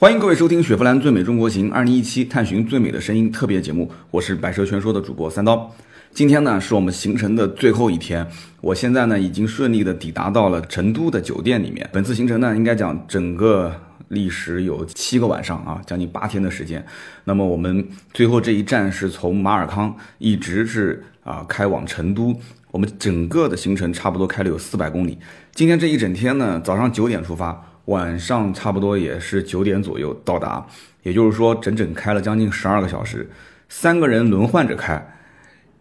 欢迎各位收听雪佛兰最美中国行二零一七探寻最美的声音特别节目，我是百车全说的主播三刀。今天呢是我们行程的最后一天，我现在呢已经顺利的抵达到了成都的酒店里面。本次行程呢应该讲整个历时有七个晚上啊，将近八天的时间。那么我们最后这一站是从马尔康一直是啊开往成都，我们整个的行程差不多开了有四百公里。今天这一整天呢，早上九点出发。晚上差不多也是九点左右到达，也就是说整整开了将近十二个小时，三个人轮换着开，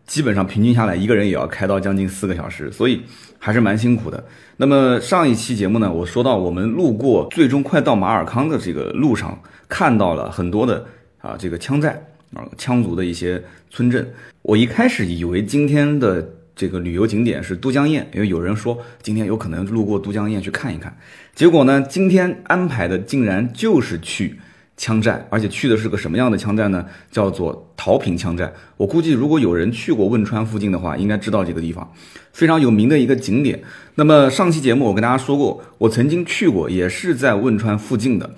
基本上平均下来一个人也要开到将近四个小时，所以还是蛮辛苦的。那么上一期节目呢，我说到我们路过最终快到马尔康的这个路上，看到了很多的啊这个羌寨啊羌族的一些村镇，我一开始以为今天的。这个旅游景点是都江堰，因为有人说今天有可能路过都江堰去看一看。结果呢，今天安排的竟然就是去羌寨，而且去的是个什么样的羌寨呢？叫做桃坪羌寨。我估计如果有人去过汶川附近的话，应该知道这个地方非常有名的一个景点。那么上期节目我跟大家说过，我曾经去过，也是在汶川附近的，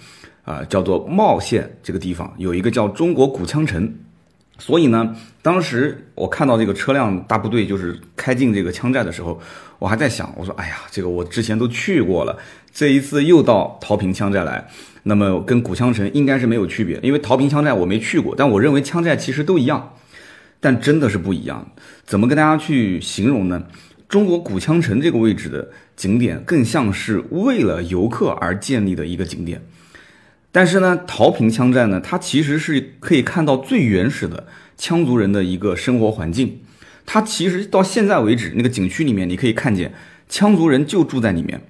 啊，叫做茂县这个地方有一个叫中国古羌城。所以呢，当时我看到这个车辆大部队就是开进这个羌寨的时候，我还在想，我说，哎呀，这个我之前都去过了，这一次又到桃坪羌寨来，那么跟古羌城应该是没有区别，因为桃坪羌寨我没去过，但我认为羌寨其实都一样，但真的是不一样。怎么跟大家去形容呢？中国古羌城这个位置的景点，更像是为了游客而建立的一个景点。但是呢，桃坪羌寨呢，它其实是可以看到最原始的羌族人的一个生活环境。它其实到现在为止，那个景区里面你可以看见羌族人就住在里面。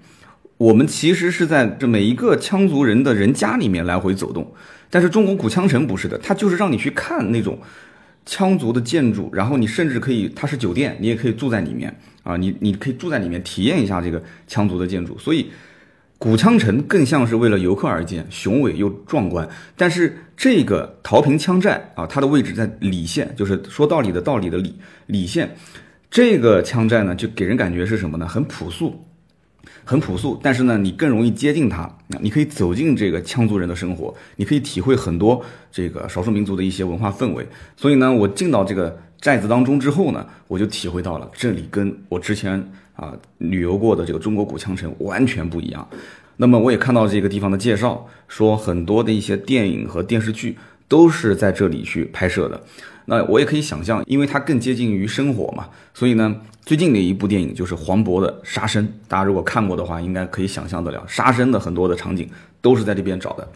我们其实是在这每一个羌族人的人家里面来回走动。但是中国古羌城不是的，它就是让你去看那种羌族的建筑，然后你甚至可以，它是酒店，你也可以住在里面啊，你你可以住在里面体验一下这个羌族的建筑。所以。古羌城更像是为了游客而建，雄伟又壮观。但是这个桃坪羌寨啊，它的位置在理县，就是说道理的道理的理理县。这个羌寨呢，就给人感觉是什么呢？很朴素，很朴素。但是呢，你更容易接近它，你可以走进这个羌族人的生活，你可以体会很多这个少数民族的一些文化氛围。所以呢，我进到这个寨子当中之后呢，我就体会到了这里跟我之前。啊，旅游过的这个中国古羌城完全不一样。那么我也看到这个地方的介绍，说很多的一些电影和电视剧都是在这里去拍摄的。那我也可以想象，因为它更接近于生活嘛，所以呢，最近的一部电影就是黄渤的《杀生》，大家如果看过的话，应该可以想象得了，杀生的很多的场景都是在这边找的。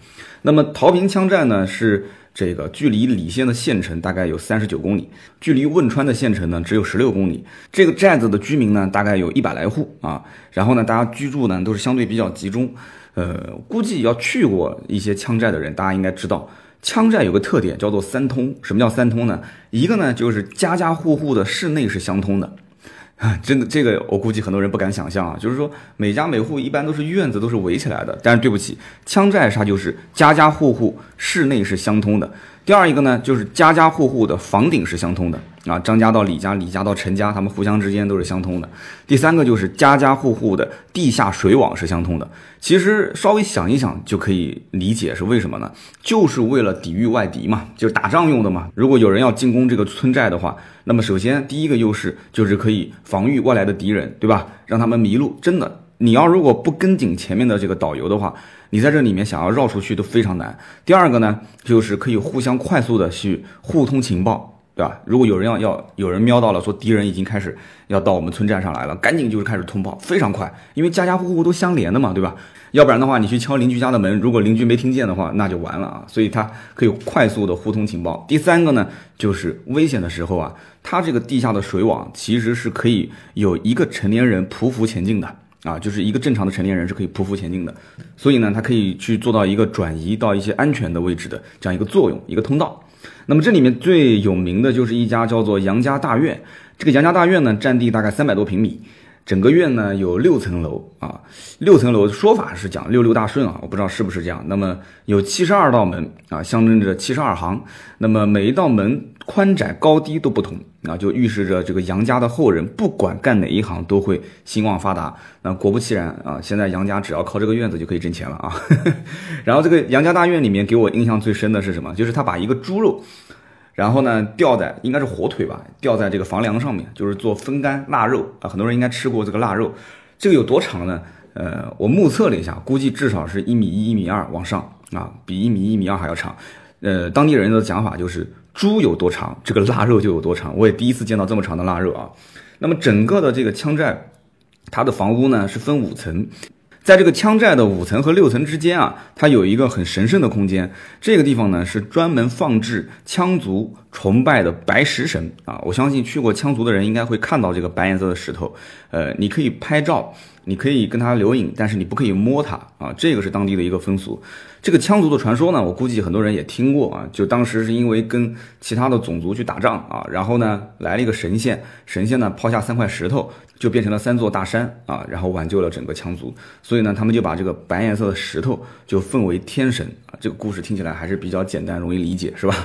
那么桃坪羌寨呢是。这个距离理县的县城大概有三十九公里，距离汶川的县城呢只有十六公里。这个寨子的居民呢大概有一百来户啊，然后呢大家居住呢都是相对比较集中。呃，估计要去过一些羌寨的人，大家应该知道，羌寨有个特点叫做三通。什么叫三通呢？一个呢就是家家户户的室内是相通的。啊，真的，这个我估计很多人不敢想象啊。就是说，每家每户一般都是院子都是围起来的，但是对不起，羌寨它就是家家户户室内是相通的。第二一个呢，就是家家户户的房顶是相通的啊，张家到李家，李家到陈家，他们互相之间都是相通的。第三个就是家家户户的地下水网是相通的。其实稍微想一想就可以理解是为什么呢？就是为了抵御外敌嘛，就是打仗用的嘛。如果有人要进攻这个村寨的话，那么首先第一个优势就是可以防御外来的敌人，对吧？让他们迷路。真的，你要如果不跟紧前面的这个导游的话。你在这里面想要绕出去都非常难。第二个呢，就是可以互相快速的去互通情报，对吧？如果有人要要有人瞄到了，说敌人已经开始要到我们村寨上来了，赶紧就是开始通报，非常快，因为家家户户都相连的嘛，对吧？要不然的话，你去敲邻居家的门，如果邻居没听见的话，那就完了啊。所以它可以快速的互通情报。第三个呢，就是危险的时候啊，它这个地下的水网其实是可以有一个成年人匍匐前进的。啊，就是一个正常的成年人是可以匍匐前进的，所以呢，它可以去做到一个转移到一些安全的位置的这样一个作用，一个通道。那么这里面最有名的就是一家叫做杨家大院，这个杨家大院呢，占地大概三百多平米，整个院呢有六层楼啊，六层楼说法是讲六六大顺啊，我不知道是不是这样。那么有七十二道门啊，象征着七十二行。那么每一道门宽窄高低都不同啊，就预示着这个杨家的后人不管干哪一行都会兴旺发达。那果不其然啊，现在杨家只要靠这个院子就可以挣钱了啊。然后这个杨家大院里面给我印象最深的是什么？就是他把一个猪肉。然后呢，吊在应该是火腿吧，吊在这个房梁上面，就是做风干腊肉啊。很多人应该吃过这个腊肉，这个有多长呢？呃，我目测了一下，估计至少是一米一、一米二往上啊，比一米一米二还要长。呃，当地人的讲法就是，猪有多长，这个腊肉就有多长。我也第一次见到这么长的腊肉啊。那么整个的这个羌寨，它的房屋呢是分五层。在这个羌寨的五层和六层之间啊，它有一个很神圣的空间。这个地方呢，是专门放置羌族崇拜的白石神啊。我相信去过羌族的人应该会看到这个白颜色的石头。呃，你可以拍照。你可以跟它留影，但是你不可以摸它啊，这个是当地的一个风俗。这个羌族的传说呢，我估计很多人也听过啊。就当时是因为跟其他的种族去打仗啊，然后呢来了一个神仙，神仙呢抛下三块石头，就变成了三座大山啊，然后挽救了整个羌族。所以呢，他们就把这个白颜色的石头就奉为天神啊。这个故事听起来还是比较简单，容易理解，是吧？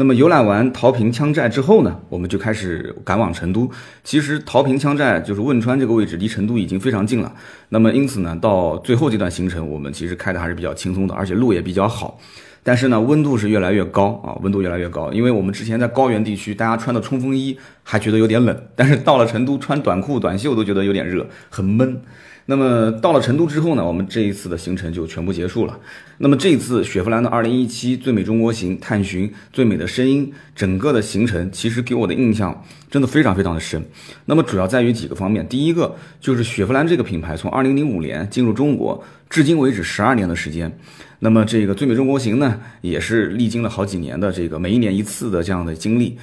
那么游览完桃坪羌寨之后呢，我们就开始赶往成都。其实桃坪羌寨就是汶川这个位置，离成都已经非常近了。那么因此呢，到最后这段行程，我们其实开的还是比较轻松的，而且路也比较好。但是呢，温度是越来越高啊，温度越来越高。因为我们之前在高原地区，大家穿的冲锋衣还觉得有点冷，但是到了成都，穿短裤短袖都觉得有点热，很闷。那么到了成都之后呢，我们这一次的行程就全部结束了。那么这一次雪佛兰的2017最美中国行探寻最美的声音，整个的行程其实给我的印象真的非常非常的深。那么主要在于几个方面，第一个就是雪佛兰这个品牌从2005年进入中国，至今为止十二年的时间。那么这个最美中国行呢，也是历经了好几年的这个每一年一次的这样的经历。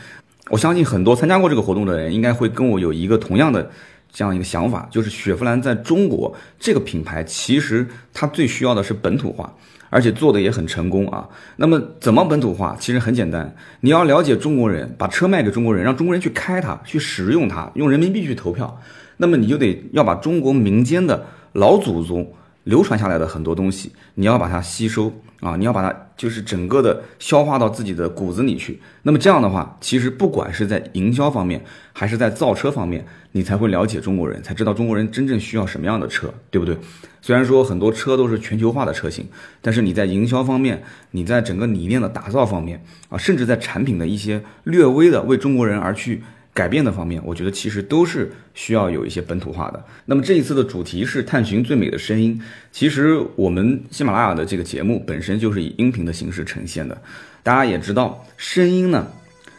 我相信很多参加过这个活动的人，应该会跟我有一个同样的。这样一个想法，就是雪佛兰在中国这个品牌，其实它最需要的是本土化，而且做的也很成功啊。那么怎么本土化？其实很简单，你要了解中国人，把车卖给中国人，让中国人去开它，去使用它，用人民币去投票。那么你就得要把中国民间的老祖宗流传下来的很多东西，你要把它吸收啊，你要把它就是整个的消化到自己的骨子里去。那么这样的话，其实不管是在营销方面，还是在造车方面。你才会了解中国人，才知道中国人真正需要什么样的车，对不对？虽然说很多车都是全球化的车型，但是你在营销方面，你在整个理念的打造方面啊，甚至在产品的一些略微的为中国人而去改变的方面，我觉得其实都是需要有一些本土化的。那么这一次的主题是探寻最美的声音，其实我们喜马拉雅的这个节目本身就是以音频的形式呈现的，大家也知道，声音呢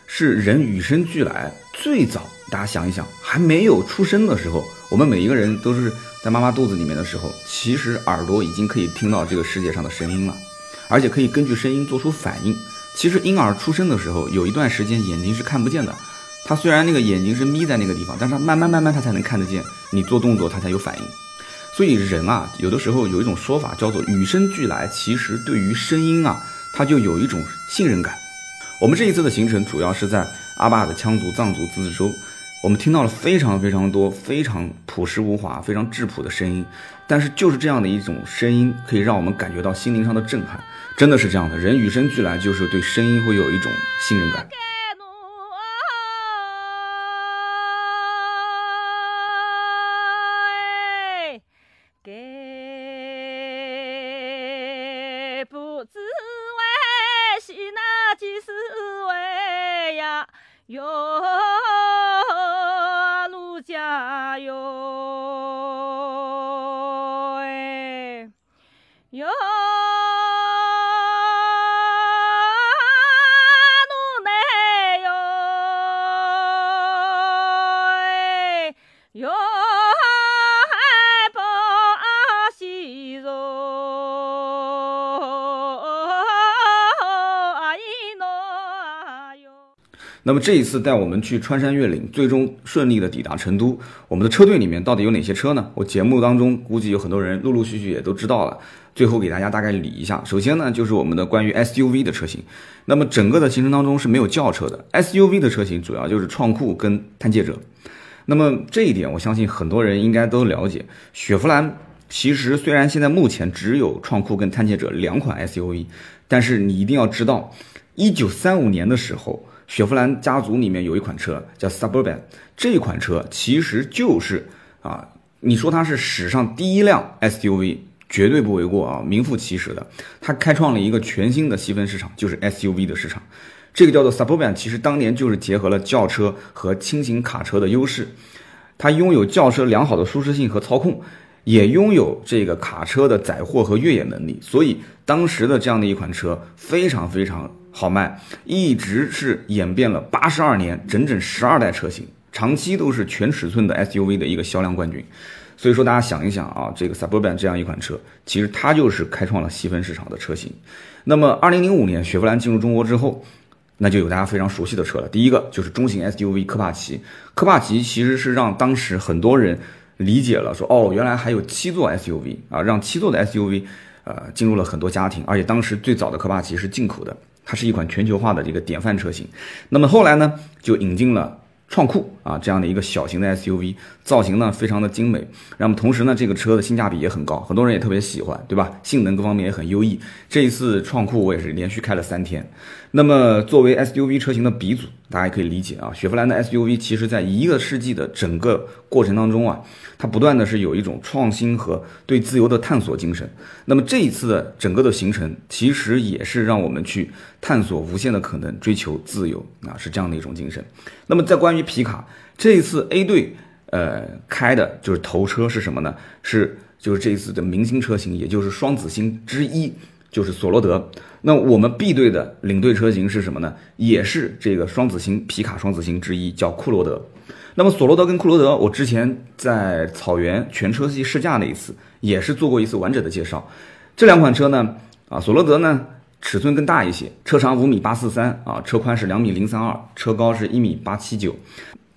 是人与生俱来最早。大家想一想，还没有出生的时候，我们每一个人都是在妈妈肚子里面的时候，其实耳朵已经可以听到这个世界上的声音了，而且可以根据声音做出反应。其实婴儿出生的时候，有一段时间眼睛是看不见的，他虽然那个眼睛是眯在那个地方，但是他慢慢慢慢他才能看得见，你做动作他才有反应。所以人啊，有的时候有一种说法叫做与生俱来，其实对于声音啊，他就有一种信任感。我们这一次的行程主要是在阿坝的羌族、藏族自治州。我们听到了非常非常多、非常朴实无华、非常质朴的声音，但是就是这样的一种声音，可以让我们感觉到心灵上的震撼。真的是这样的，人与生俱来就是对声音会有一种信任感。Yo 那么这一次带我们去穿山越岭，最终顺利的抵达成都。我们的车队里面到底有哪些车呢？我节目当中估计有很多人陆陆续续也都知道了。最后给大家大概理一下。首先呢，就是我们的关于 SUV 的车型。那么整个的行程当中是没有轿车的，SUV 的车型主要就是创酷跟探界者。那么这一点，我相信很多人应该都了解。雪佛兰其实虽然现在目前只有创酷跟探界者两款 SUV，但是你一定要知道，一九三五年的时候，雪佛兰家族里面有一款车叫 Suburban，这款车其实就是啊，你说它是史上第一辆 SUV。绝对不为过啊，名副其实的，它开创了一个全新的细分市场，就是 SUV 的市场。这个叫做 Suburban，其实当年就是结合了轿车和轻型卡车的优势，它拥有轿车良好的舒适性和操控，也拥有这个卡车的载货和越野能力，所以当时的这样的一款车非常非常好卖，一直是演变了八十二年，整整十二代车型，长期都是全尺寸的 SUV 的一个销量冠军。所以说，大家想一想啊，这个 Suburban 这样一款车，其实它就是开创了细分市场的车型。那么，二零零五年雪佛兰进入中国之后，那就有大家非常熟悉的车了。第一个就是中型 SUV 科帕奇，科帕奇其实是让当时很多人理解了，说哦，原来还有七座 SUV 啊，让七座的 SUV 呃进入了很多家庭，而且当时最早的科帕奇是进口的，它是一款全球化的这个典范车型。那么后来呢，就引进了。创酷啊，这样的一个小型的 SUV，造型呢非常的精美，那么同时呢，这个车的性价比也很高，很多人也特别喜欢，对吧？性能各方面也很优异。这一次创酷我也是连续开了三天。那么作为 SUV 车型的鼻祖，大家也可以理解啊，雪佛兰的 SUV 其实在一个世纪的整个过程当中啊，它不断的是有一种创新和对自由的探索精神。那么这一次的整个的行程，其实也是让我们去探索无限的可能，追求自由啊，是这样的一种精神。那么在关于皮卡这一次 A 队呃开的就是头车是什么呢？是就是这一次的明星车型，也就是双子星之一。就是索罗德，那我们 B 队的领队车型是什么呢？也是这个双子星皮卡双子星之一，叫库罗德。那么索罗德跟库罗德，我之前在草原全车系试驾那一次，也是做过一次完整的介绍。这两款车呢，啊，索罗德呢尺寸更大一些，车长五米八四三啊，车宽是两米零三二，车高是一米八七九。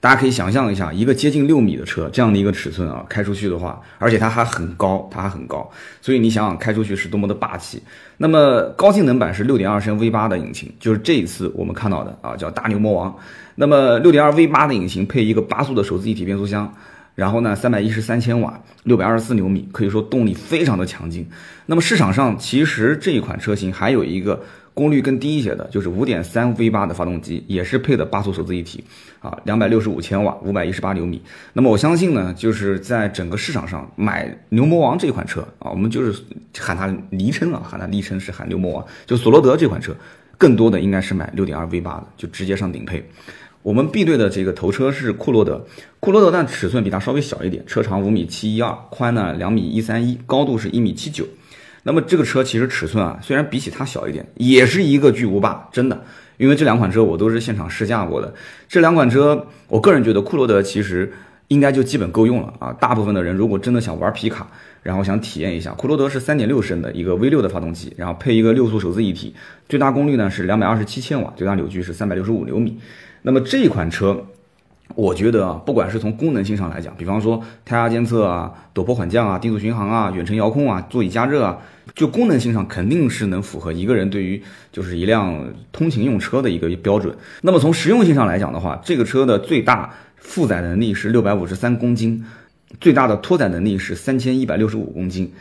大家可以想象一下，一个接近六米的车，这样的一个尺寸啊，开出去的话，而且它还很高，它还很高，所以你想想开出去是多么的霸气。那么高性能版是六点二升 V 八的引擎，就是这一次我们看到的啊，叫大牛魔王。那么六点二 V 八的引擎配一个八速的手自一体变速箱，然后呢，三百一十三千瓦，六百二十四牛米，可以说动力非常的强劲。那么市场上其实这一款车型还有一个。功率更低一些的，就是五点三 V 八的发动机，也是配的八速手自一体，啊，两百六十五千瓦，五百一十八牛米。那么我相信呢，就是在整个市场上买牛魔王这款车啊，我们就是喊它昵称啊，喊它昵称是喊牛魔王，就索罗德这款车，更多的应该是买六点二 V 八的，就直接上顶配。我们 B 队的这个头车是库罗德，库罗德但尺寸比它稍微小一点，车长五米七一二，宽呢两米一三一，高度是一米七九。那么这个车其实尺寸啊，虽然比起它小一点，也是一个巨无霸，真的。因为这两款车我都是现场试驾过的。这两款车，我个人觉得库罗德其实应该就基本够用了啊。大部分的人如果真的想玩皮卡，然后想体验一下，库罗德是三点六升的一个 V 六的发动机，然后配一个六速手自一体，最大功率呢是两百二十七千瓦，最大扭矩是三百六十五牛米。那么这款车。我觉得啊，不管是从功能性上来讲，比方说胎压监测啊、陡坡缓降啊、定速巡航啊、远程遥控啊、座椅加热啊，就功能性上肯定是能符合一个人对于就是一辆通勤用车的一个标准。那么从实用性上来讲的话，这个车的最大负载能力是六百五十三公斤，最大的拖载能力是三千一百六十五公斤。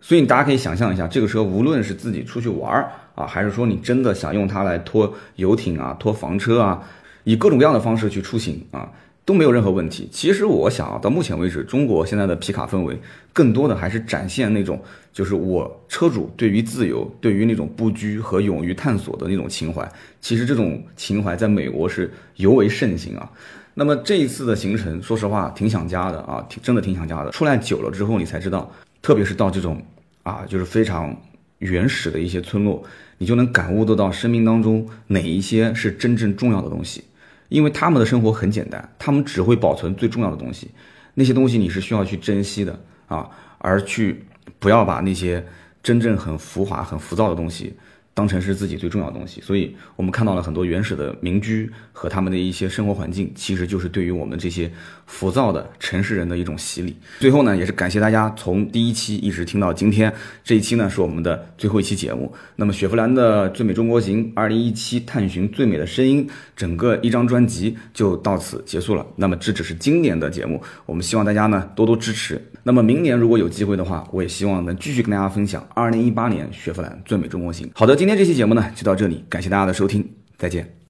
所以大家可以想象一下，这个车无论是自己出去玩儿啊，还是说你真的想用它来拖游艇啊、拖房车啊。以各种各样的方式去出行啊，都没有任何问题。其实我想啊，到目前为止，中国现在的皮卡氛围，更多的还是展现那种，就是我车主对于自由、对于那种不拘和勇于探索的那种情怀。其实这种情怀在美国是尤为盛行啊。那么这一次的行程，说实话挺想家的啊，挺真的挺想家的。出来久了之后，你才知道，特别是到这种啊，就是非常原始的一些村落，你就能感悟得到生命当中哪一些是真正重要的东西。因为他们的生活很简单，他们只会保存最重要的东西，那些东西你是需要去珍惜的啊，而去不要把那些真正很浮华、很浮躁的东西当成是自己最重要的东西，所以我们看到了很多原始的民居和他们的一些生活环境，其实就是对于我们这些浮躁的城市人的一种洗礼。最后呢，也是感谢大家从第一期一直听到今天，这一期呢是我们的最后一期节目。那么雪佛兰的最美中国行二零一七探寻最美的声音，整个一张专辑就到此结束了。那么这只是今年的节目，我们希望大家呢多多支持。那么明年如果有机会的话，我也希望能继续跟大家分享二零一八年雪佛兰最美中国行。好的，今今天这期节目呢就到这里，感谢大家的收听，再见。